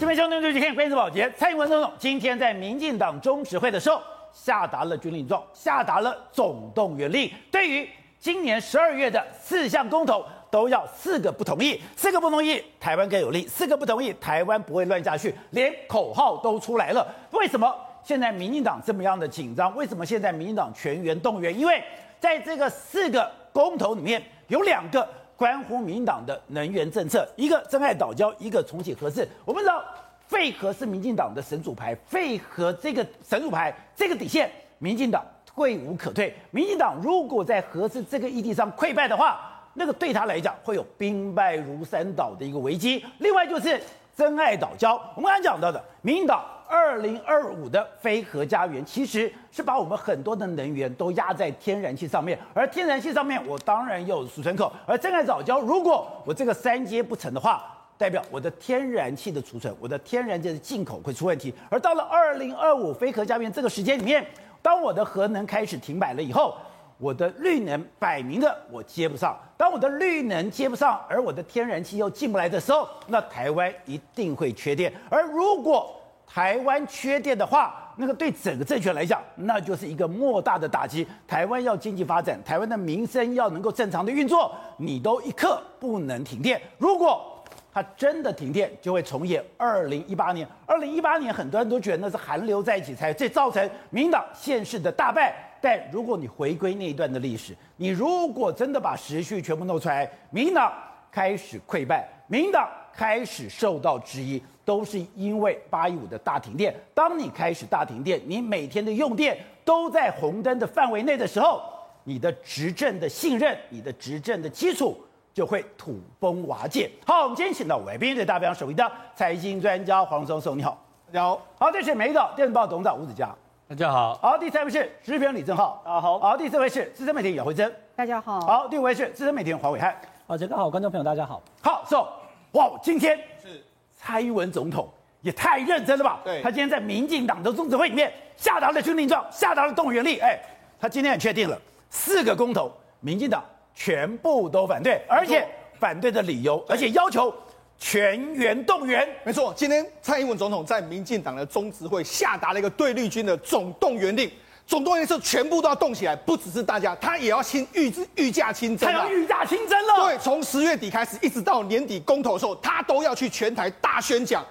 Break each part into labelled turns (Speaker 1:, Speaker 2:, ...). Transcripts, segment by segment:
Speaker 1: 这边兄弟们，继续看关键保洁。蔡英文总统今天在民进党中执会的时候，下达了军令状，下达了总动员令。对于今年十二月的四项公投，都要四个不同意，四个不同意，台湾更有利；四个不同意，台湾不会乱下去。连口号都出来了。为什么现在民进党这么样的紧张？为什么现在民进党全员动员？因为在这个四个公投里面，有两个。关乎民进党的能源政策，一个珍爱岛礁，一个重启核四。我们知道废核是民进党的神主牌，废核这个神主牌这个底线，民进党退无可退。民进党如果在核四这个议题上溃败的话，那个对他来讲会有兵败如山倒的一个危机。另外就是珍爱岛礁，我们刚才讲到的民进党。二零二五的非核家园，其实是把我们很多的能源都压在天然气上面，而天然气上面，我当然有储存口。而珍爱岛礁，如果我这个三接不成的话，代表我的天然气的储存，我的天然气的进口会出问题。而到了二零二五非核家园这个时间里面，当我的核能开始停摆了以后，我的绿能摆明的我接不上。当我的绿能接不上，而我的天然气又进不来的时候，那台湾一定会缺电。而如果台湾缺电的话，那个对整个政权来讲，那就是一个莫大的打击。台湾要经济发展，台湾的民生要能够正常的运作，你都一刻不能停电。如果它真的停电，就会重演二零一八年。二零一八年，很多人都觉得那是寒流在一起才，这造成民党县市的大败。但如果你回归那一段的历史，你如果真的把时序全部弄出来，民党开始溃败，民党开始受到质疑。都是因为八一五的大停电。当你开始大停电，你每天的用电都在红灯的范围内的时候，你的执政的信任，你的执政的基础就会土崩瓦解。好，我们今天请到来宾，对大家首位的财经专家黄松松，你好，
Speaker 2: 大家好。
Speaker 1: 好，这是美岛电子报董事长吴子佳，
Speaker 2: 大家好。
Speaker 1: 好，第三位是时评李正浩，
Speaker 2: 大家好。
Speaker 1: 好，第四位是资深媒体姚惠珍，
Speaker 3: 大家好。
Speaker 1: 好，第五位是资深媒体黄伟汉，
Speaker 4: 好，这个好，观众朋友大家好。
Speaker 1: 好，so，哇，今天是。蔡英文总统也太认真了吧？
Speaker 2: 对，
Speaker 1: 他今天在民进党的中执会里面下达了军令状，下达了动员令。哎，他今天很确定了，四个公投，民进党全部都反对，而且反对的理由，而且要求全员动员。
Speaker 2: 没错，今天蔡英文总统在民进党的中执会下达了一个对绿军的总动员令。总动员是全部都要动起来，不只是大家，他也要亲御御驾亲征，他
Speaker 1: 要御驾亲征了。
Speaker 2: 对，从十月底开始，一直到年底公投的时候，他都要去全台大宣讲。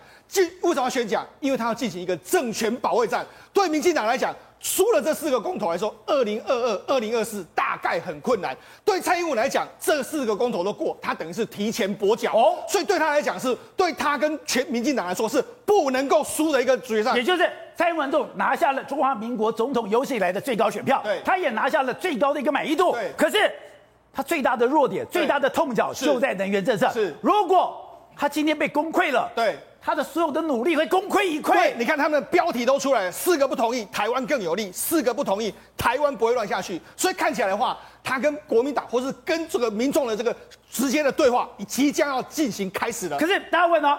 Speaker 2: 为什么要宣讲？因为他要进行一个政权保卫战。对民进党来讲。输了这四个公投来说，二零二二、二零二四大概很困难。对蔡英文来讲，这四个公投都过，他等于是提前跛脚哦。所以对他来讲，是对他跟全民进党来说是不能够输的一个决战。
Speaker 1: 也就是蔡英文总统拿下了中华民国总统有史以来的最高选票，
Speaker 2: 对，
Speaker 1: 他也拿下了最高的一个满意度。
Speaker 2: 对，
Speaker 1: 可是他最大的弱点、最大的痛脚就在能源政策。
Speaker 2: 是，
Speaker 1: 如果他今天被攻溃了，
Speaker 2: 对。
Speaker 1: 他的所有的努力会功亏一篑。
Speaker 2: 对，你看他们的标题都出来了，四个不同意，台湾更有利；四个不同意，台湾不会乱下去。所以看起来的话，他跟国民党或是跟这个民众的这个直接的对话，即将要进行开始了。
Speaker 1: 可是大家问哦，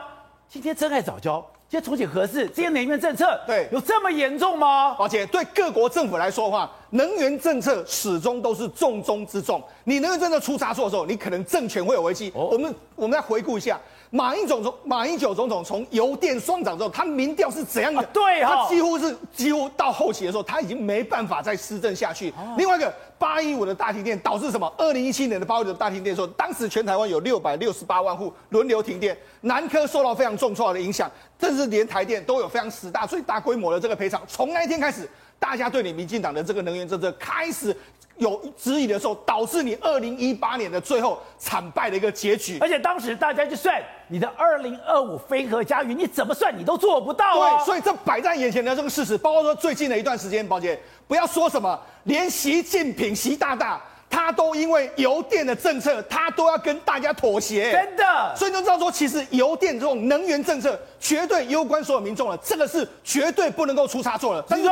Speaker 1: 今天真爱早教，今天重启核四，这些能源政策，
Speaker 2: 对，
Speaker 1: 有这么严重吗？
Speaker 2: 而且对各国政府来说的话，能源政策始终都是重中之重。你能源政策出差错的时候，你可能政权会有危机。哦，我们我们再回顾一下。马英九总马英九总统从油电双涨之后，他民调是怎样的？
Speaker 1: 对啊，
Speaker 2: 他几乎是几乎到后期的时候，他已经没办法再施政下去。另外一个八一五的大停电导致什么？二零一七年的八一五的大停电的时候，当时全台湾有六百六十八万户轮流停电，南科受到非常重创的影响，甚至连台电都有非常十大最大规模的这个赔偿。从那一天开始，大家对你民进党的这个能源政策开始。有质疑的时候，导致你二零一八年的最后惨败的一个结局。
Speaker 1: 而且当时大家就算你的二零二五飞核家园，你怎么算你都做不到啊。
Speaker 2: 对，所以这摆在眼前的这个事实，包括说最近的一段时间，宝姐不要说什么，连习近平习大大他都因为油电的政策，他都要跟大家妥协。
Speaker 1: 真的，
Speaker 2: 所以你就知道说，其实油电这种能源政策绝对攸关所有民众了，这个是绝对不能够出差错了。
Speaker 1: 所以说。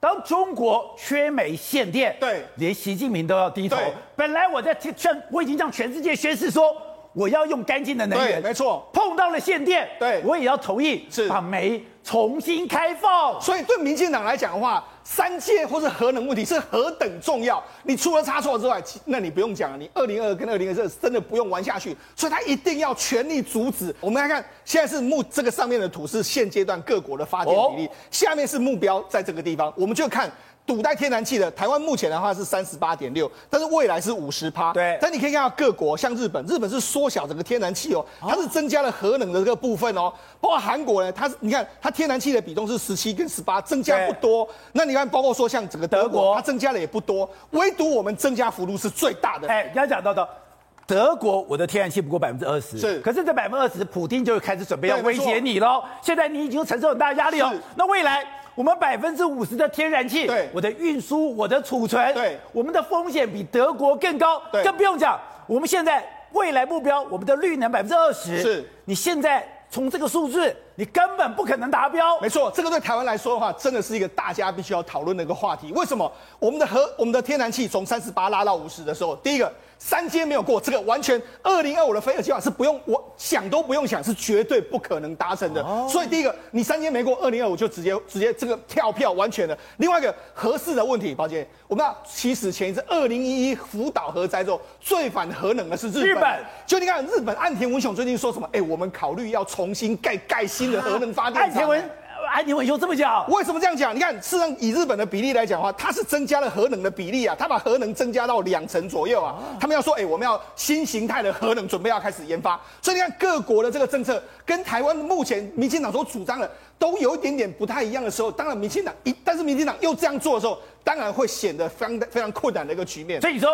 Speaker 1: 当中国缺煤限电，
Speaker 2: 对，
Speaker 1: 连习近平都要低头。本来我在劝，我已经向全世界宣示说，我要用干净的能源，
Speaker 2: 没错。
Speaker 1: 碰到了限电，
Speaker 2: 对，
Speaker 1: 我也要同意
Speaker 2: 是
Speaker 1: 把煤重新开放。
Speaker 2: 所以对民进党来讲的话，三界或是核能问题是何等重要。你出了差错之外，那你不用讲了，你二零二二跟二零二这真的不用玩下去。所以他一定要全力阻止。我们来看，现在是目这个上面的图是现阶段各国的发电比例，哦、下面是目标在这个地方，我们就看。堵在天然气的台湾目前的话是三十八点六，但是未来是五十趴。
Speaker 1: 对，
Speaker 2: 但你可以看到各国，像日本，日本是缩小整个天然气哦，它是增加了核能的这个部分哦。包括韩国呢，它是你看它天然气的比重是十七跟十八，增加不多。那你看，包括说像整个德国，它增加了也不多，唯独我们增加幅度是最大的。
Speaker 1: 哎，刚刚讲到的德国，我的天然气不过百分之二十，
Speaker 2: 是，
Speaker 1: 可是这百分之二十，普丁就开始准备要威胁你喽。现在你已经承受很大压力哦，那未来。我们百分之五十的天然气，
Speaker 2: 对，
Speaker 1: 我的运输、我的储存，
Speaker 2: 对，
Speaker 1: 我们的风险比德国更高，
Speaker 2: 对，
Speaker 1: 更不用讲。我们现在未来目标，我们的绿能百分之二十，
Speaker 2: 是，
Speaker 1: 你现在从这个数字，你根本不可能达标。
Speaker 2: 没错，这个对台湾来说的话，真的是一个大家必须要讨论的一个话题。为什么我们的核、我们的天然气从三十八拉到五十的时候，第一个。三阶没有过，这个完全二零二五的飞核计划是不用我想都不用想，是绝对不可能达成的。哦、所以第一个，你三阶没过，二零二五就直接直接这个跳票完全的。另外一个合适的问题，宝杰，我们要其实前一次二零一一福岛核灾之后，最反核能的是日本。日本就你看，日本岸田文雄最近说什么？哎，我们考虑要重新盖盖新的核能发电厂。岸田文。
Speaker 1: 哎，你们有这么讲？
Speaker 2: 为什么这样讲？你看，事实上以日本的比例来讲的话，它是增加了核能的比例啊，它把核能增加到两成左右啊。他们要说，哎，我们要新形态的核能，准备要开始研发。所以你看，各国的这个政策跟台湾目前民进党所主张的都有一点点不太一样的时候，当然民进党一，但是民进党又这样做的时候，当然会显得非常非常困难的一个局面。
Speaker 1: 所以你说。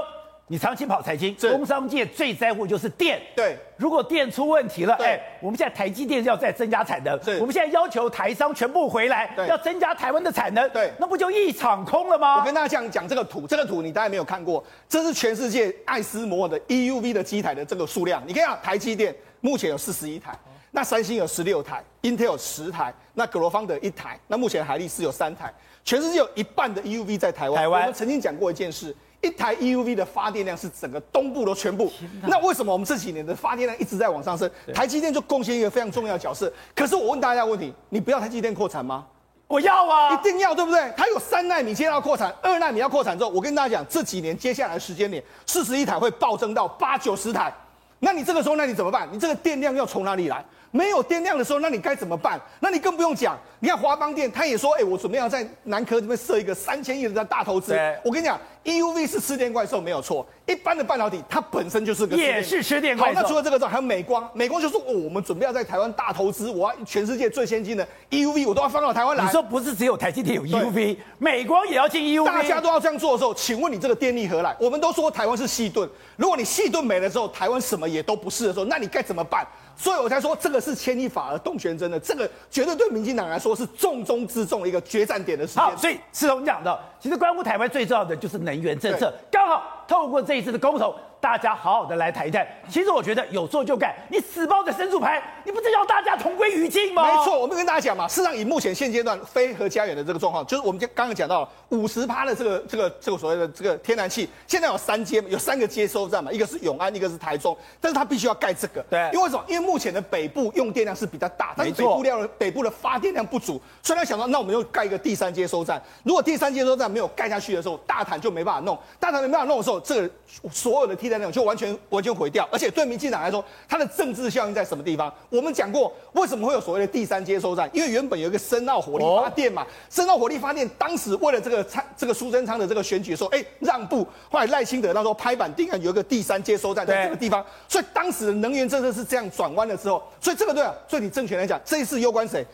Speaker 1: 你长期跑财经，工商界最在乎就是电。
Speaker 2: 对，
Speaker 1: 如果电出问题了，哎，我们现在台积电要再增加产能，我们现在要求台商全部回来，要增加台湾的产能，
Speaker 2: 对，
Speaker 1: 那不就一场空了吗？
Speaker 2: 我跟大家讲讲这个图，这个图你大概没有看过，这是全世界爱斯摩尔的 EUV 的机台的这个数量。你看啊，台积电目前有四十一台，那三星有十六台，Intel 十台，那格罗方德一台，那目前海力士有三台，全世界有一半的 EUV 在台湾。台湾，我们曾经讲过一件事。一台 EUV 的发电量是整个东部的全部。那为什么我们这几年的发电量一直在往上升？台积电就贡献一个非常重要的角色。可是我问大家一个问题：你不要台积电扩产吗？
Speaker 1: 我要啊，
Speaker 2: 一定要，对不对？它有三纳米接到扩产，二纳米要扩产之后，我跟大家讲，这几年接下来的时间点，四十一台会暴增到八九十台。那你这个时候，那你怎么办？你这个电量要从哪里来？没有电量的时候，那你该怎么办？那你更不用讲。你看华邦电，他也说，哎，我准备要在南科这边设一个三千亿的大投资。我跟你讲，EUV 是吃电怪兽没有错，一般的半导体它本身就是个
Speaker 1: 也是吃电怪兽。
Speaker 2: 好，那除了这个之外，还有美光，美光就说，哦，我们准备要在台湾大投资，我要全世界最先进的 EUV，我都要放到台湾来。
Speaker 1: 你说不是只有台积电有 EUV，美光也要进 EUV，
Speaker 2: 大家都要这样做的时候，请问你这个电力何来？我们都说台湾是细盾，如果你细盾没了之后，台湾什么也都不是的时候，那你该怎么办？所以我才说这个是牵一发而动全身的，这个绝对对民进党来说是重中之重的一个决战点的时间。
Speaker 1: 好，所以是我们讲的，其实关乎台湾最重要的就是能源政策，刚好透过这一次的公投。大家好好的来谈一谈。其实我觉得有做就干，你死抱着神主牌，你不是要大家同归于尽吗？
Speaker 2: 没错，我们跟大家讲嘛，事实上以目前现阶段非核家园的这个状况，就是我们刚刚讲到了五十趴的这个这个这个所谓的这个天然气，现在有三接，有三个接收站嘛，一个是永安，一个是台中，但是它必须要盖这个，
Speaker 1: 对，
Speaker 2: 因为什么？因为目前的北部用电量是比较大，但是北部量北部的发电量不足，所以他想到，那我们就盖一个第三接收站。如果第三接收站没有盖下去的时候，大潭就没办法弄，大潭没办法弄的时候，这个所有的替代量就完全。完全毁掉，而且对民进党来说，它的政治效应在什么地方？我们讲过，为什么会有所谓的第三接收站？因为原本有一个深澳火力发电嘛，深澳火力发电当时为了这个参这个苏贞昌的这个选举说，哎，让步，后来赖清德那时候拍板定案有一个第三接收站在这个地方，所以当时的能源政策是这样转弯的时候，所以这个对啊，所以你政权来讲，这一次攸关谁？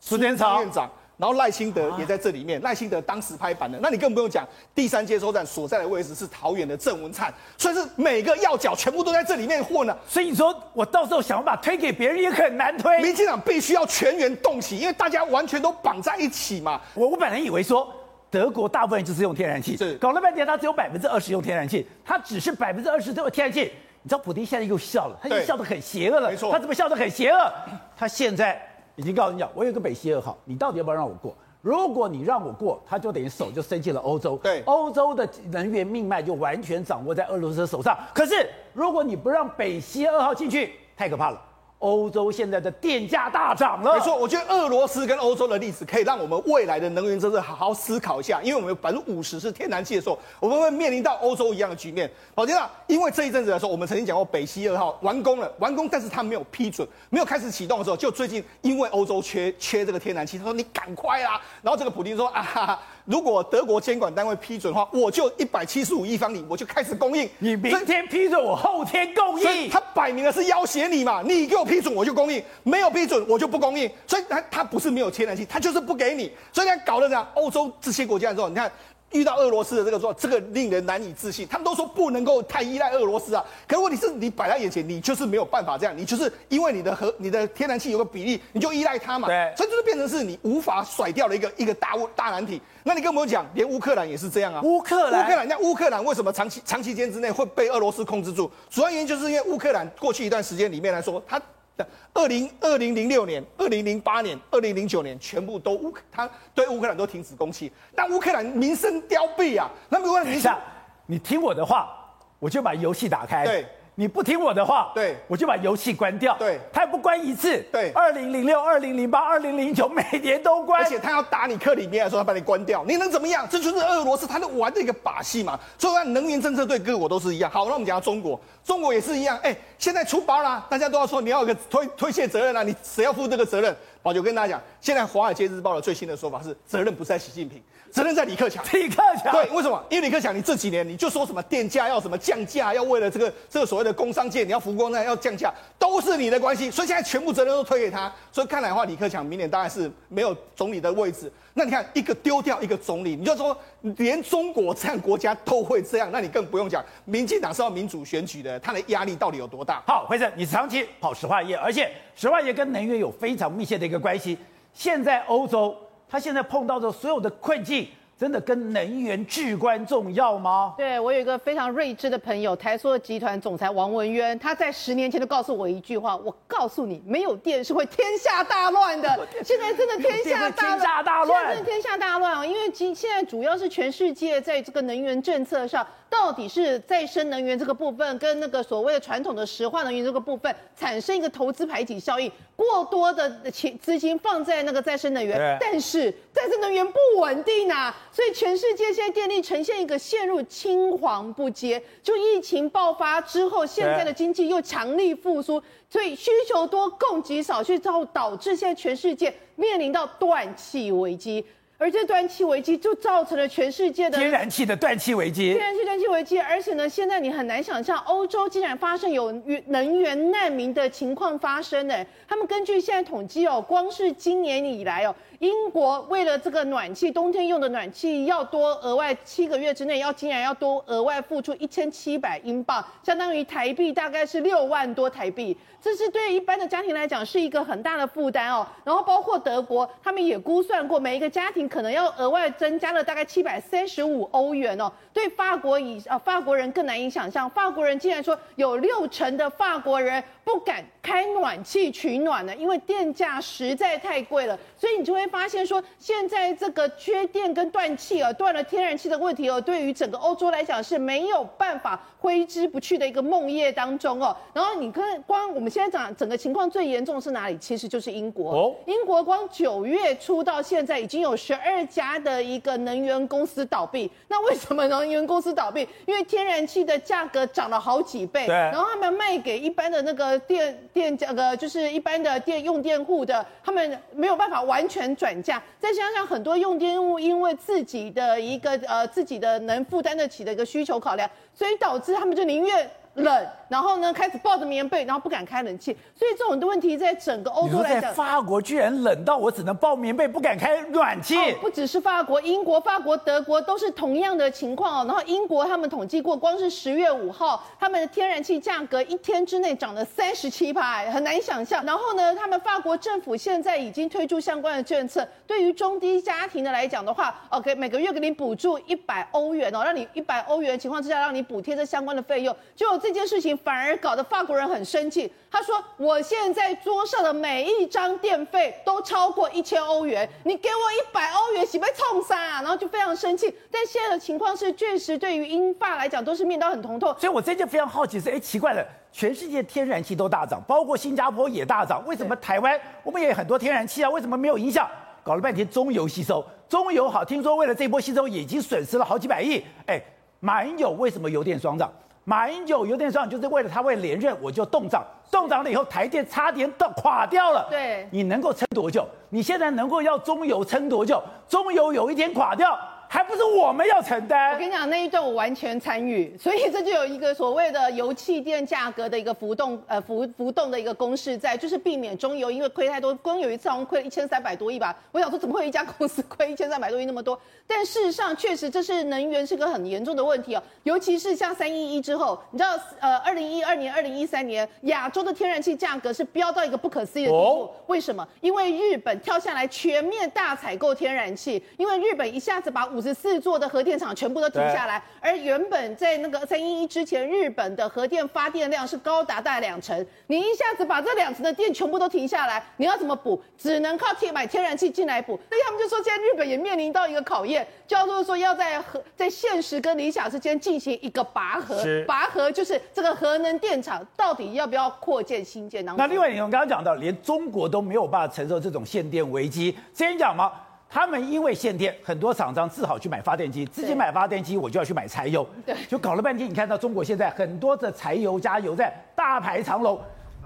Speaker 1: 苏贞昌
Speaker 2: 院长。然后赖清德也在这里面，赖清德当时拍板的，那你更不用讲，第三接收站所在的位置是桃园的郑文灿，所以是每个要角全部都在这里面混了。
Speaker 1: 所以你说我到时候想要把推给别人也很难推，
Speaker 2: 民进党必须要全员动起，因为大家完全都绑在一起嘛。
Speaker 1: 我我本来以为说德国大部分就是用天然气，
Speaker 2: 是搞
Speaker 1: 了半天他只有百分之二十用天然气，他只是百分之二十都用天然气。你知道普丁现在又笑了，他又笑得很邪恶了，
Speaker 2: 没错，
Speaker 1: 他怎么笑得很邪恶？他现在已经告诉你讲，我有个北溪二号，你到底要不要让我过？如果你让我过，他就等于手就伸进了欧洲。
Speaker 2: 对，
Speaker 1: 欧洲的能源命脉就完全掌握在俄罗斯的手上。可是如果你不让北溪二号进去，太可怕了。欧洲现在的电价大涨了。
Speaker 2: 没错，我觉得俄罗斯跟欧洲的例子可以让我们未来的能源政策好好思考一下。因为我们有百分之五十是天然气的时候，我们会面临到欧洲一样的局面。宝杰啊，因为这一阵子来说，我们曾经讲过北溪二号完工了，完工，但是他没有批准，没有开始启动的时候，就最近因为欧洲缺缺这个天然气，他说你赶快啦。然后这个普丁说啊哈哈。如果德国监管单位批准的话，我就一百七十五亿方里，我就开始供应。
Speaker 1: 你明天批准，我后天供应。
Speaker 2: 他摆明了是要挟你嘛，你给我批准，我就供应；没有批准，我就不供应。所以他他不是没有天然气，他就是不给你。所以他搞得这样，欧洲这些国家之后，你看。遇到俄罗斯的这个说，这个令人难以置信。他们都说不能够太依赖俄罗斯啊，可问题是你摆在眼前，你就是没有办法这样，你就是因为你的核、你的天然气有个比例，你就依赖它嘛。
Speaker 1: 对，
Speaker 2: 所以就是变成是你无法甩掉的一个一个大大难题。那你跟我们讲，连乌克兰也是这样啊。
Speaker 1: 乌克兰，
Speaker 2: 乌克兰，那乌克兰为什么长期长期间之内会被俄罗斯控制住？主要原因就是因为乌克兰过去一段时间里面来说，它。二零二零零六年、二零零八年、二零零九年，全部都乌克，他对乌克兰都停止供气，但乌克兰民生凋敝啊。那么问题，
Speaker 1: 你听我的话，我就把游戏打开。
Speaker 2: 对。
Speaker 1: 你不听我的话，
Speaker 2: 对，
Speaker 1: 我就把游戏关掉。
Speaker 2: 对，
Speaker 1: 他也不关一次。
Speaker 2: 对，
Speaker 1: 二零零六、二零零八、二零零九，每年都关。
Speaker 2: 而且他要打你克里米亚的时候，他把你关掉，你能怎么样？这就是俄罗斯他在玩的一个把戏嘛。所以，能源政策对各国都是一样。好，那我们讲到中国，中国也是一样。哎，现在出包啦，大家都要说你要有个推推卸责任啊，你谁要负这个责任？我就跟大家讲，现在《华尔街日报》的最新的说法是，责任不在习近平。责任在李克强，
Speaker 1: 李克强
Speaker 2: 对，为什么？因为李克强，你这几年你就说什么电价要什么降价，要为了这个这个所谓的工商界，你要复工呢，要降价，都是你的关系，所以现在全部责任都推给他。所以看来的话，李克强明年当然是没有总理的位置。那你看，一个丢掉一个总理，你就说连中国这样国家都会这样，那你更不用讲，民进党是要民主选举的，他的压力到底有多大？
Speaker 1: 好，辉生，你长期跑石化业，而且石化业跟能源有非常密切的一个关系。现在欧洲。他现在碰到的所有的困境，真的跟能源至关重要吗？
Speaker 3: 对，我有一个非常睿智的朋友，台塑集团总裁王文渊，他在十年前就告诉我一句话：我告诉你，没有电是会天下大乱的。现在真的天下大乱，
Speaker 1: 天下大乱，
Speaker 3: 现在真的天下大乱啊！因为今现在主要是全世界在这个能源政策上。到底是再生能源这个部分跟那个所谓的传统的石化能源这个部分产生一个投资排挤效应，过多的钱资金放在那个再生能源，但是再生能源不稳定啊，所以全世界现在电力呈现一个陷入青黄不接。就疫情爆发之后，现在的经济又强力复苏，所以需求多供给少，去造导致现在全世界面临到断气危机。而这断气危机就造成了全世界的
Speaker 1: 天然气的断气危机，
Speaker 3: 天然气断气危机，而且呢，现在你很难想象欧洲竟然发生有能源难民的情况发生呢。他们根据现在统计哦，光是今年以来哦。英国为了这个暖气，冬天用的暖气要多额外七个月之内要竟然要多额外付出一千七百英镑，相当于台币大概是六万多台币，这是对一般的家庭来讲是一个很大的负担哦。然后包括德国，他们也估算过，每一个家庭可能要额外增加了大概七百三十五欧元哦。对法国以啊法国人更难以想象，法国人竟然说有六成的法国人不敢开暖气取暖呢，因为电价实在太贵了，所以你就会。发现说，现在这个缺电跟断气啊，断了天然气的问题哦，对于整个欧洲来讲是没有办法挥之不去的一个梦魇当中哦。然后你看，光我们现在讲整个情况最严重的是哪里？其实就是英国。哦，英国光九月初到现在已经有十二家的一个能源公司倒闭。那为什么能源公司倒闭？因为天然气的价格涨了好几倍。对。然后他们卖给一般的那个电电价格，就是一般的电用电户的，他们没有办法完全。转嫁，再加上很多用电户因为自己的一个呃自己的能负担得起的一个需求考量，所以导致他们就宁愿冷。然后呢，开始抱着棉被，然后不敢开冷气，所以这种的问题在整个欧洲来讲，
Speaker 1: 在法国居然冷到我只能抱棉被，不敢开暖气。
Speaker 3: 哦，不只是法国，英国、法国、德国都是同样的情况哦。然后英国他们统计过，光是十月五号，他们的天然气价格一天之内涨了三十七趴，很难想象。然后呢，他们法国政府现在已经推出相关的政策，对于中低家庭的来讲的话，OK，每个月给你补助一百欧元哦，让你一百欧元的情况之下，让你补贴这相关的费用，就这件事情反而搞得法国人很生气。他说：“我现在桌上的每一张电费都超过一千欧元，你给我一百欧元，岂不冲杀啊？”然后就非常生气。但现在的情况是，确实对于英法来讲都是面到很疼痛。
Speaker 1: 所以我最近非常好奇是，哎，奇怪了，全世界天然气都大涨，包括新加坡也大涨，为什么台湾我们也很多天然气啊？为什么没有影响？搞了半天中油吸收，中油好，听说为了这波吸收已经损失了好几百亿。哎，马英九为什么油电双涨？马英九油电双涨就是为了他为连任，我就动涨，动涨了以后台电差点倒垮掉了。
Speaker 3: 对，
Speaker 1: 你能够撑多久？你现在能够要中油撑多久？中油有一天垮掉。还不是我们要承担。
Speaker 3: 我跟你讲，那一段我完全参与，所以这就有一个所谓的油气电价格的一个浮动，呃浮浮动的一个公式在，就是避免中油因为亏太多，光有一次好像亏了一千三百多亿吧。我想说，怎么会有一家公司亏一千三百多亿那么多？但事实上，确实这是能源是个很严重的问题哦，尤其是像三一一之后，你知道，呃，二零一二年、二零一三年，亚洲的天然气价格是飙到一个不可思议的地步。哦、为什么？因为日本跳下来全面大采购天然气，因为日本一下子把五十四座的核电厂全部都停下来，而原本在那个三一一之前，日本的核电发电量是高达大概两成，你一下子把这两成的电全部都停下来，你要怎么补？只能靠天买天然气进来补。所以他们就说，现在日本也面临到一个考验，叫做说要在核在现实跟理想之间进行一个拔河。是拔河就是这个核能电厂到底要不要扩建新建当中？
Speaker 1: 那另外，你们刚刚讲到，连中国都没有办法承受这种限电危机，先讲吗？他们因为限电，很多厂商只好去买发电机，自己买发电机，我就要去买柴油，对，就搞了半天。你看到中国现在很多的柴油加油站大排长龙，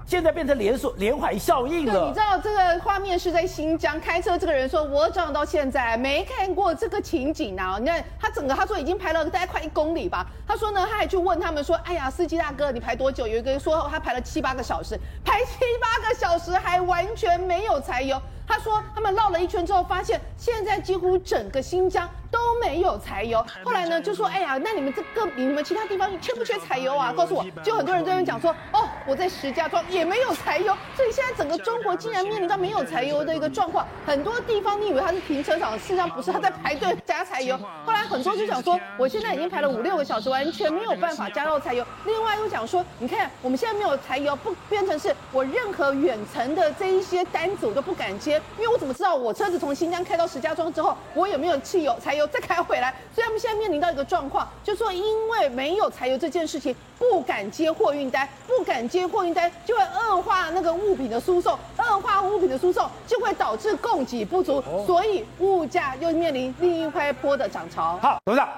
Speaker 1: 现在变成连锁连环效应了。
Speaker 3: 你知道这个画面是在新疆开车，这个人说，我长到现在没看过这个情景啊！你看他整个，他说已经排了大概快一公里吧。他说呢，他还去问他们说，哎呀，司机大哥，你排多久？有一个人说他排了七八个小时，排七八个小时还完全没有柴油。他说，他们绕了一圈之后，发现现在几乎整个新疆都没有柴油。后来呢，就说，哎呀，那你们这个你们其他地方缺不缺柴油啊？告诉我，就很多人在那边讲说，哦，我在石家庄也没有柴油。所以现在整个中国竟然面临到没有柴油的一个状况。很多地方你以为它是停车场，事实上不是，他在排队加柴油。后来很多就想说，我现在已经排了五六个小时，完全没有办法加到柴油。另外又讲说，你看我们现在没有柴油，不变成是我任何远程的这一些单子我都不敢接。因为我怎么知道我车子从新疆开到石家庄之后，我有没有汽油、柴油再开回来？所以他们现在面临到一个状况，就是说因为没有柴油这件事情，不敢接货运单，不敢接货运单，就会恶化那个物品的输送，恶化物品的输送就会导致供给不足，所以物价又面临另一块波的涨潮。
Speaker 1: 好，董事长，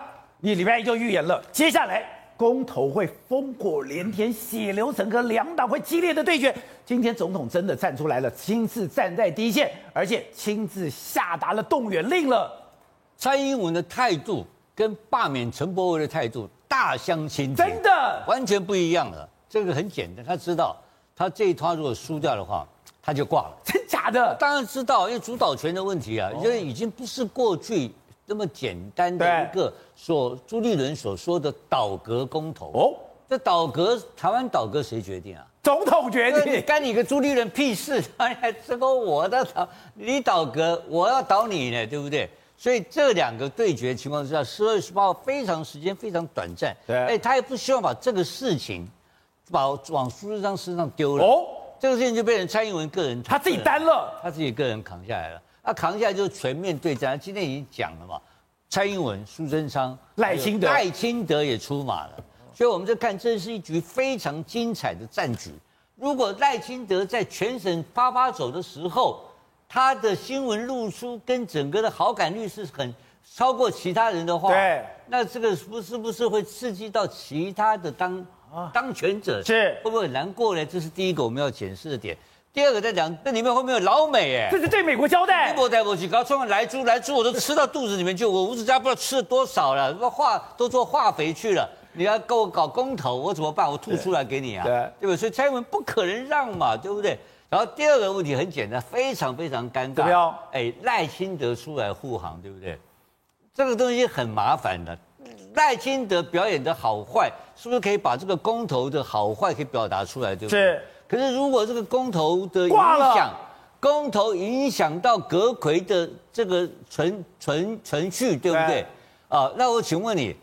Speaker 1: 你礼拜一就预言了，接下来。公投会烽火连天，血流成河，两党会激烈的对决。今天总统真的站出来了，亲自站在第一线，而且亲自下达了动员令了。
Speaker 5: 蔡英文的态度跟罢免陈柏惟的态度大相径庭，
Speaker 1: 真的
Speaker 5: 完全不一样了。这个很简单，他知道他这一摊如果输掉的话，他就挂了。
Speaker 1: 真假的？
Speaker 5: 当然知道，因为主导权的问题啊，因为已经不是过去。这么简单的一个所朱立伦所说的倒戈公投。哦，这倒戈台湾倒戈谁决定啊？
Speaker 1: 总统决定，
Speaker 5: 干你个朱立伦屁事！这个我的倒，你倒戈，我要倒你呢，对不对？所以这两个对决情况之下，十二月十八号非常时间非常短暂，对，哎，他也不希望把这个事情把往苏贞昌身上丢了。哦，这个事情就变成蔡英文个人，
Speaker 1: 他自己担了，
Speaker 5: 他自己个人扛下来了。他扛下来就是全面对战。今天已经讲了嘛，蔡英文、苏贞昌、
Speaker 1: 赖清德、
Speaker 5: 赖清德也出马了，所以我们就看这是一局非常精彩的战局。如果赖清德在全省发发走的时候，他的新闻露出跟整个的好感率是很超过其他人的话，
Speaker 1: 对，
Speaker 5: 那这个不是不是会刺激到其他的当当权者，
Speaker 1: 是
Speaker 5: 会不会很难过呢？这是第一个我们要检视的点。第二个在讲，那里面会不会有老美？哎，
Speaker 1: 这是对美国交代。
Speaker 5: 不带不去，搞出来猪来猪，我都吃到肚子里面去。我吴子佳不知道吃了多少了，什么化都做化肥去了。你要跟我搞公投，我怎么办？我吐出来给你啊，对，对不对？所以蔡英文不可能让嘛，对不对？然后第二个问题很简单，非常非常尴尬。哎，赖清德出来护航，对不对？这个东西很麻烦的。赖清德表演的好坏，是不是可以把这个公投的好坏可以表达出来？对不对？是。可是，如果这个公投的影响，公投影响到阁揆的这个存存存续，对不对？啊，那我请问你，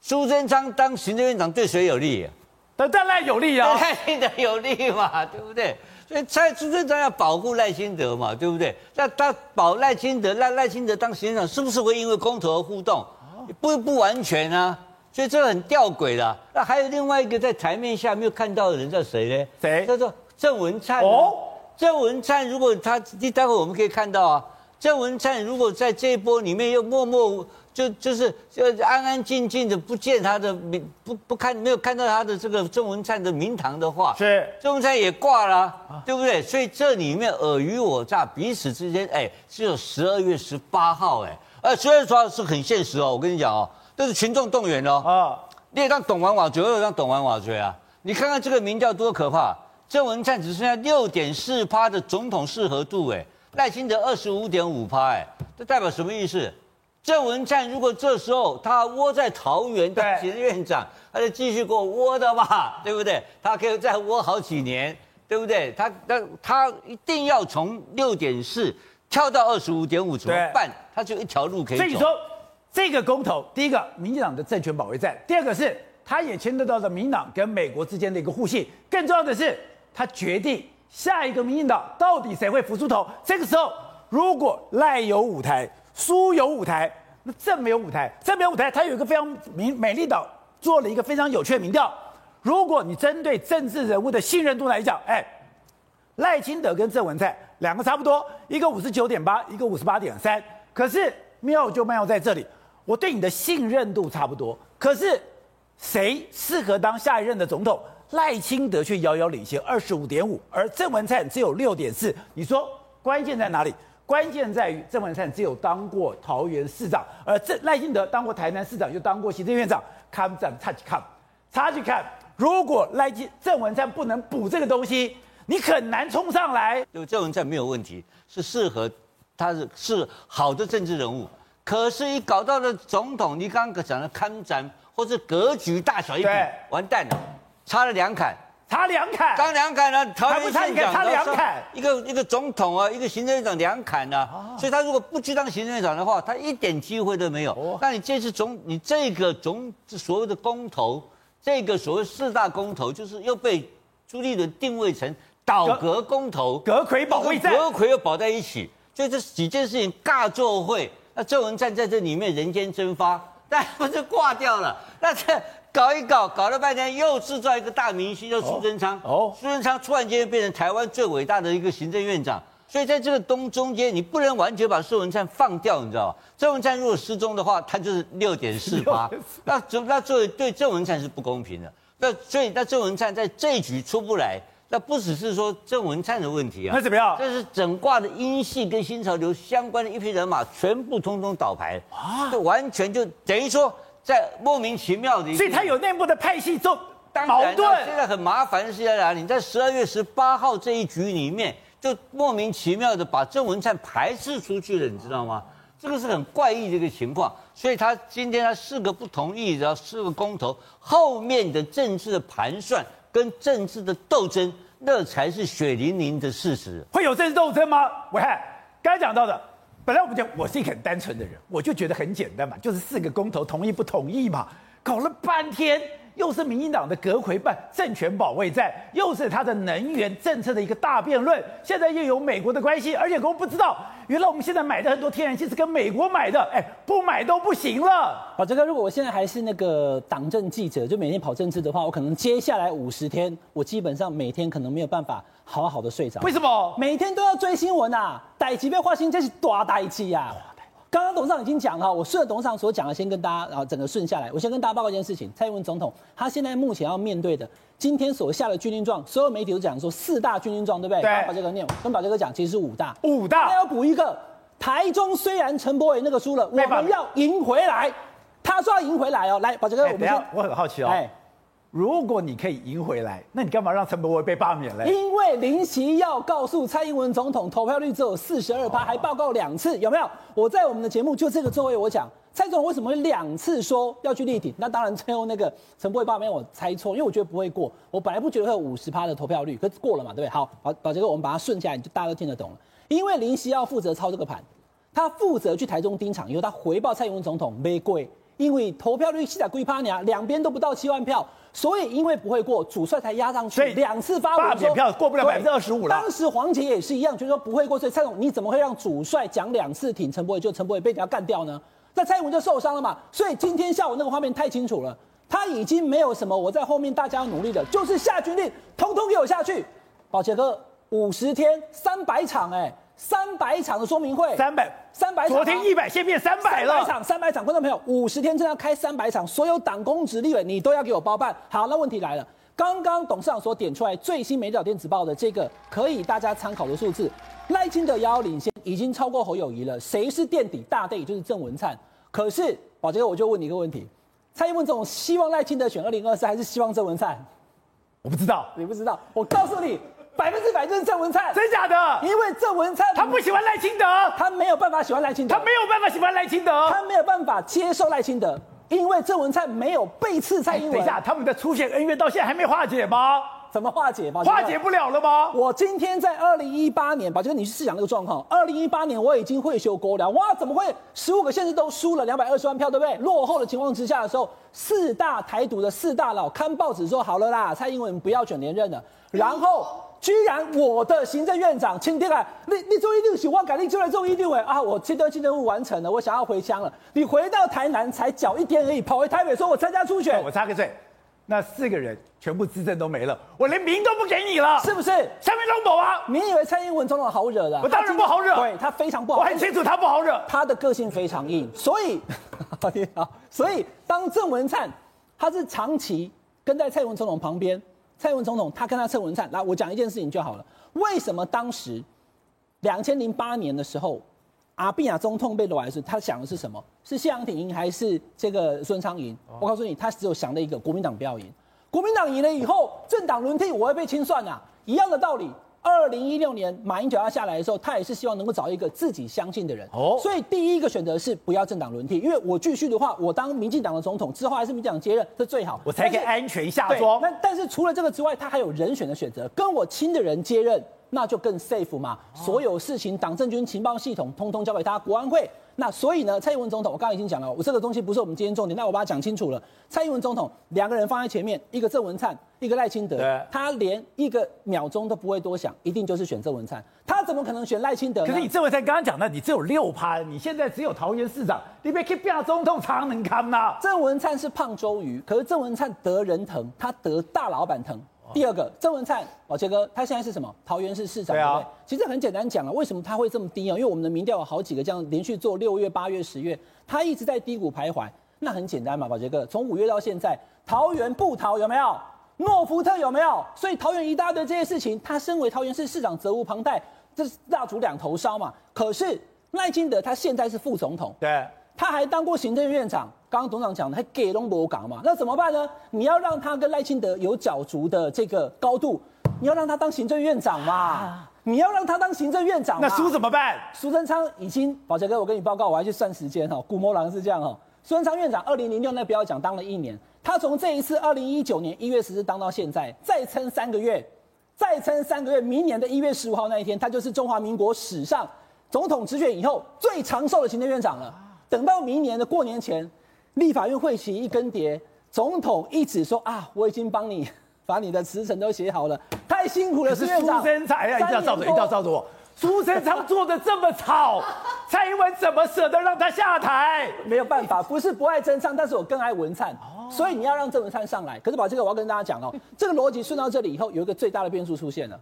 Speaker 5: 苏贞昌当行政院长对谁有利？
Speaker 1: 但但赖有利啊，
Speaker 5: 赖清德有利嘛，对不对？所以蔡苏贞昌要保护赖清德嘛，对不对？那他保赖清德，赖赖清德当行政长，是不是会因为公投而互动？不不完全啊，所以这个很吊诡的。那还有另外一个在台面下没有看到的人叫谁呢？
Speaker 1: 谁？
Speaker 5: 叫做郑文灿哦。郑文灿如果他，待会我们可以看到啊，郑文灿如果在这一波里面又默默就就是就安安静静的不见他的名，不不看没有看到他的这个郑文灿的名堂的话，
Speaker 1: 是
Speaker 5: 郑文灿也挂了，啊、对不对？所以这里面尔虞我诈，彼此之间哎，只有十二月十八号哎。呃，虽然说是很现实哦，我跟你讲哦，这是群众动员哦。啊，你也当懂玩瓦绝，又当懂玩瓦绝啊！你看看这个民调多可怕，郑文灿只剩下六点四趴的总统适合度，哎，赖清德二十五点五趴，哎，这代表什么意思？郑文灿如果这时候他窝在桃园当行政院长，他就继续给我窝的嘛，对不对？他可以再窝好几年，对不对？他他他一定要从六点四。跳到二十五点五怎么办？他就一条路可以走。
Speaker 1: 所以说，这个公投，第一个，民进党的政权保卫战；第二个是，他也牵涉到了民党跟美国之间的一个互信。更重要的是，他决定下一个民进党到底谁会浮出头。这个时候，如果赖有舞台，苏有舞台，那郑没有舞台。郑没有舞台，他有一个非常明美丽岛做了一个非常有趣的民调。如果你针对政治人物的信任度来讲，哎，赖清德跟郑文灿。两个差不多，一个五十九点八，一个五十八点三。可是妙就妙在这里，我对你的信任度差不多，可是谁适合当下一任的总统？赖清德却遥遥领先二十五点五，而郑文灿只有六点四。你说关键在哪里？关键在于郑文灿只有当过桃园市长，而郑赖清德当过台南市长，又当过行政院长。看不看？差去看，差去看。如果赖清郑文灿不能补这个东西。你很难冲上
Speaker 5: 来，就郑文灿没有问题，是适合，他是是好的政治人物。可是，一搞到了总统，你刚刚讲的看展或者格局大小一比，完蛋了，差了两坎，
Speaker 1: 差两坎，
Speaker 5: 差两坎呢？
Speaker 1: 还不差一个，差两坎。
Speaker 5: 一个一个总统啊，一个行政院长两坎呢、啊。所以他如果不去当行政院长的话，他一点机会都没有。那你这次总，你这个总所谓的公投，这个所谓四大公投，就是又被朱立伦定位成。倒阁公投，
Speaker 1: 阁魁保卫战，
Speaker 5: 阁魁又保在一起，所以这几件事情尬作会。那郑文灿在这里面人间蒸发，但不是挂掉了？那这搞一搞，搞了半天又制造一个大明星，叫苏贞昌。哦，苏贞昌突然间变成台湾最伟大的一个行政院长。所以在这个东中间，你不能完全把郑文灿放掉，你知道吧？郑文灿如果失踪的话，他就是六点四八。那那作为对郑文灿是不公平的。那所以那郑文灿在这一局出不来。那不只是说郑文灿的问题啊，
Speaker 1: 那怎么样？
Speaker 5: 这是整挂的英系跟新潮流相关的一批人马，全部通通倒牌啊！就完全就等于说，在莫名其妙的，
Speaker 1: 所以他有内部的派系中
Speaker 5: 矛盾。现在很麻烦的是在哪里？你在十二月十八号这一局里面，就莫名其妙的把郑文灿排斥出去了，你知道吗？这个是很怪异的一个情况。所以他今天他四个不同意，然后四个公投，后面的政治的盘算。跟政治的斗争，那才是血淋淋的事实。
Speaker 1: 会有政治斗争吗？我看，刚才讲到的，本来我们讲我是一个很单纯的人，我就觉得很简单嘛，就是四个公投同意不同意嘛，搞了半天。又是民进党的阁魁办政权保卫战，又是他的能源政策的一个大辩论。现在又有美国的关系，而且我们不知道，原来我们现在买的很多天然气是跟美国买的，哎，不买都不行了。
Speaker 4: 宝哲哥，如果我现在还是那个党政记者，就每天跑政治的话，我可能接下来五十天，我基本上每天可能没有办法好好的睡着。
Speaker 1: 为什么？
Speaker 4: 每天都要追新闻啊？逮几被花心，这是大代志呀。刚刚董事长已经讲了，我顺着董事长所讲的，先跟大家然后整个顺下来。我先跟大家报告一件事情：蔡英文总统他现在目前要面对的，今天所下的军令状，所有媒体都讲说四大军令状，对不对？
Speaker 1: 对。
Speaker 4: 把这个念，跟宝杰哥讲，其实是五大。
Speaker 1: 五大。
Speaker 4: 他要补一个，台中虽然陈柏伟那个输了，我们要赢回来。他说要赢回来哦。来，宝杰哥，我们先。
Speaker 1: 我很好奇哦。哎。如果你可以赢回来，那你干嘛让陈柏惟被罢免嘞？
Speaker 4: 因为林奇要告诉蔡英文总统，投票率只有四十二趴，还报告两次，有没有？我在我们的节目就这个座位，我讲蔡总统为什么会两次说要去力挺？那当然最后那个陈柏惟罢免我猜错，因为我觉得不会过。我本来不觉得会有五十趴的投票率，可是过了嘛，对不对？好，好，宝杰哥，我们把它顺下来，你就大家都听得懂了。因为林奇要负责操这个盘，他负责去台中盯场以后，他回报蔡英文总统没过。因为投票率现在归趴娘，两边都不到七万票，所以因为不会过，主帅才压上去，两次发文
Speaker 1: 说票过不了百分之二十五了。
Speaker 4: 当时黄杰也是一样，就是说不会过，所以蔡总你怎么会让主帅讲两次挺陈柏惟，就陈柏惟被人家干掉呢？那蔡英文就受伤了嘛。所以今天下午那个画面太清楚了，他已经没有什么我在后面大家要努力的，就是下军令，通通给我下去。宝杰哥，五十天三百场，欸，哎。三百场的说明会，
Speaker 1: 三百
Speaker 4: 三百场，
Speaker 1: 昨天一百，现在变三百了。
Speaker 4: 三百场，三百场，观众朋友，五十天真的要开三百场，所有党公职立委你都要给我包办。好，那问题来了，刚刚董事长所点出来最新《美丽岛电子报》的这个可以大家参考的数字，赖清德遥遥领先，已经超过侯友谊了。谁是垫底大 day？就是郑文灿。可是宝杰哥，我就问你一个问题：蔡英文总希望赖清德选二零二四，还是希望郑文灿？
Speaker 1: 我不知道，
Speaker 4: 你不知道，我告诉你。百分之百就是郑文灿，
Speaker 1: 真假的？
Speaker 4: 因为郑文灿
Speaker 1: 他不喜欢赖清德，
Speaker 4: 他没有办法喜欢赖清德，
Speaker 1: 他没有办法喜欢赖清德，
Speaker 4: 他没有办法接受赖清德，因为郑文灿没有背刺蔡英文。
Speaker 1: 等一下，他们的出现恩怨到现在还没化解吗？
Speaker 4: 怎么化解？
Speaker 1: 化解不了了吗？
Speaker 4: 我今天在二零一八年，吧，就是，你去试想那个状况。二零一八年我已经会修国了，哇，怎么会十五个县市都输了两百二十万票，对不对？落后的情况之下的时候，四大台独的四大佬看报纸说好了啦，蔡英文不要选连任了，然后。居然我的行政院长钦定啊，你你做一定喜欢改，你就来做一定委啊！我这段任务完成了，我想要回乡了。你回到台南才缴一天而已，跑回台北说我参加初选。
Speaker 1: 我插个嘴，那四个人全部资政都没了，我连名都不给你了，
Speaker 4: 是不是？
Speaker 1: 下面龙宝啊，
Speaker 4: 你以为蔡英文总统好惹的？
Speaker 1: 我当然不好惹，
Speaker 4: 对他非常不好惹，
Speaker 1: 我很清楚他不好惹，
Speaker 4: 他的个性非常硬，所以，所以当郑文灿他是长期跟在蔡英文总统旁边。蔡英文总统，他跟他蔡文灿，来，我讲一件事情就好了。为什么当时两千零八年的时候，阿扁总统被罗来是，他想的是什么？是谢长廷赢还是这个孙昌赢？我告诉你，他只有想了一个国民党不要赢。国民党赢了以后，政党轮替我会被清算啊，一样的道理。二零一六年马英九要下来的时候，他也是希望能够找一个自己相信的人。哦，所以第一个选择是不要政党轮替，因为我继续的话，我当民进党的总统之后还是民进党接任，这最好，
Speaker 1: 我才可以安全下庄。
Speaker 4: 那但是除了这个之外，他还有人选的选择，跟我亲的人接任，那就更 safe 嘛。所有事情党政军情报系统通通交给他国安会。那所以呢，蔡英文总统，我刚刚已经讲了，我这个东西不是我们今天重点，那我把它讲清楚了。蔡英文总统两个人放在前面，一个郑文灿，一个赖清德，对他连一个秒钟都不会多想，一定就是选郑文灿。他怎么可能选赖清德？
Speaker 1: 可是你郑文灿刚刚讲的，你只有六趴，你现在只有桃园市长，你别去变总统，常能看呐。
Speaker 4: 郑文灿是胖周瑜，可是郑文灿得人疼，他得大老板疼。第二个郑文灿，宝杰哥，他现在是什么？桃园市市长，对啊。其实很简单讲了，为什么他会这么低啊？因为我们的民调有好几个这样连续做六月、八月、十月，他一直在低谷徘徊。那很简单嘛，宝杰哥，从五月到现在，桃园不逃有没有？诺福特有没有？所以桃园一大堆这些事情，他身为桃园市市长责无旁贷，这是蜡烛两头烧嘛。可是赖清德他现在是副总统，
Speaker 1: 对。
Speaker 4: 他还当过行政院长，刚刚董事长讲的，还给龙博港嘛？那怎么办呢？你要让他跟赖清德有角逐的这个高度，你要让他当行政院长嘛？啊、你要让他当行政院长，
Speaker 1: 那苏怎么办？
Speaker 4: 苏贞昌已经，宝杰哥，我跟你报告，我还去算时间哈。古魔狼是这样哈，苏贞昌院长二零零六那不要讲，当了一年，他从这一次二零一九年一月十日当到现在，再撑三个月，再撑三个月，明年的一月十五号那一天，他就是中华民国史上总统直选以后最长寿的行政院长了。等到明年的过年前，立法院会期一更迭，总统一直说啊，我已经帮你 把你的辞呈都写好了，太辛苦了，是苏贞
Speaker 1: 昌，哎呀，一定要照着，一定要照着我。苏贞昌做的这么吵，蔡英文怎么舍得让他下台？
Speaker 4: 没有办法，不是不爱真昌，但是我更爱文灿，所以你要让郑文灿上来。可是把这个我要跟大家讲哦，这个逻辑顺到这里以后，有一个最大的变数出现了，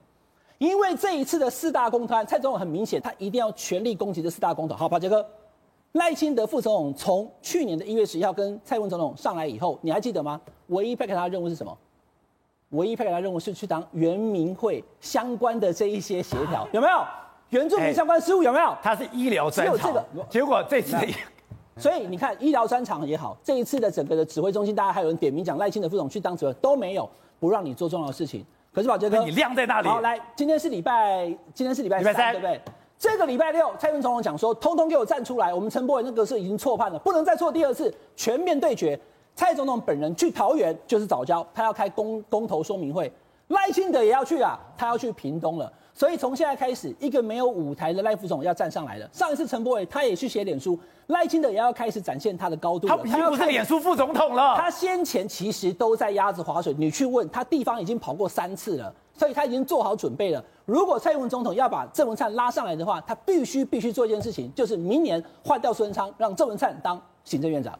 Speaker 4: 因为这一次的四大公投，蔡总统很明显，他一定要全力攻击这四大公投。好，宝杰哥。赖清德副总统从去年的一月十一号跟蔡英文总统上来以后，你还记得吗？唯一派给他的任务是什么？唯一派给他的任务是去当原民会相关的这一些协调，有没有？原住民相关事务有没有？
Speaker 1: 他是医疗专场，只有这个。结果这次，
Speaker 4: 所以你看医疗专长也好，这一次的整个的指挥中心，大家还有人点名讲赖清德副总去当主任都没有，不让你做重要的事情。可是宝杰哥，
Speaker 1: 你晾在那里。
Speaker 4: 好，来，今天是礼拜，今天是礼拜三，礼拜三对不对？这个礼拜六，蔡英文总统讲说，通通给我站出来！我们陈柏伟那个是已经错判了，不能再错第二次，全面对决。蔡总统本人去桃园就是早教，他要开公公投说明会。赖清德也要去啊，他要去屏东了。所以从现在开始，一个没有舞台的赖副总要站上来了。上一次陈柏伟他也去写脸书，赖清德也要开始展现他的高度了。
Speaker 1: 他已经不是脸书副总统了。
Speaker 4: 他先前其实都在鸭子划水，你去问他，地方已经跑过三次了，所以他已经做好准备了。如果蔡英文总统要把郑文灿拉上来的话，他必须必须做一件事情，就是明年换掉孙昌，让郑文灿当行政院长。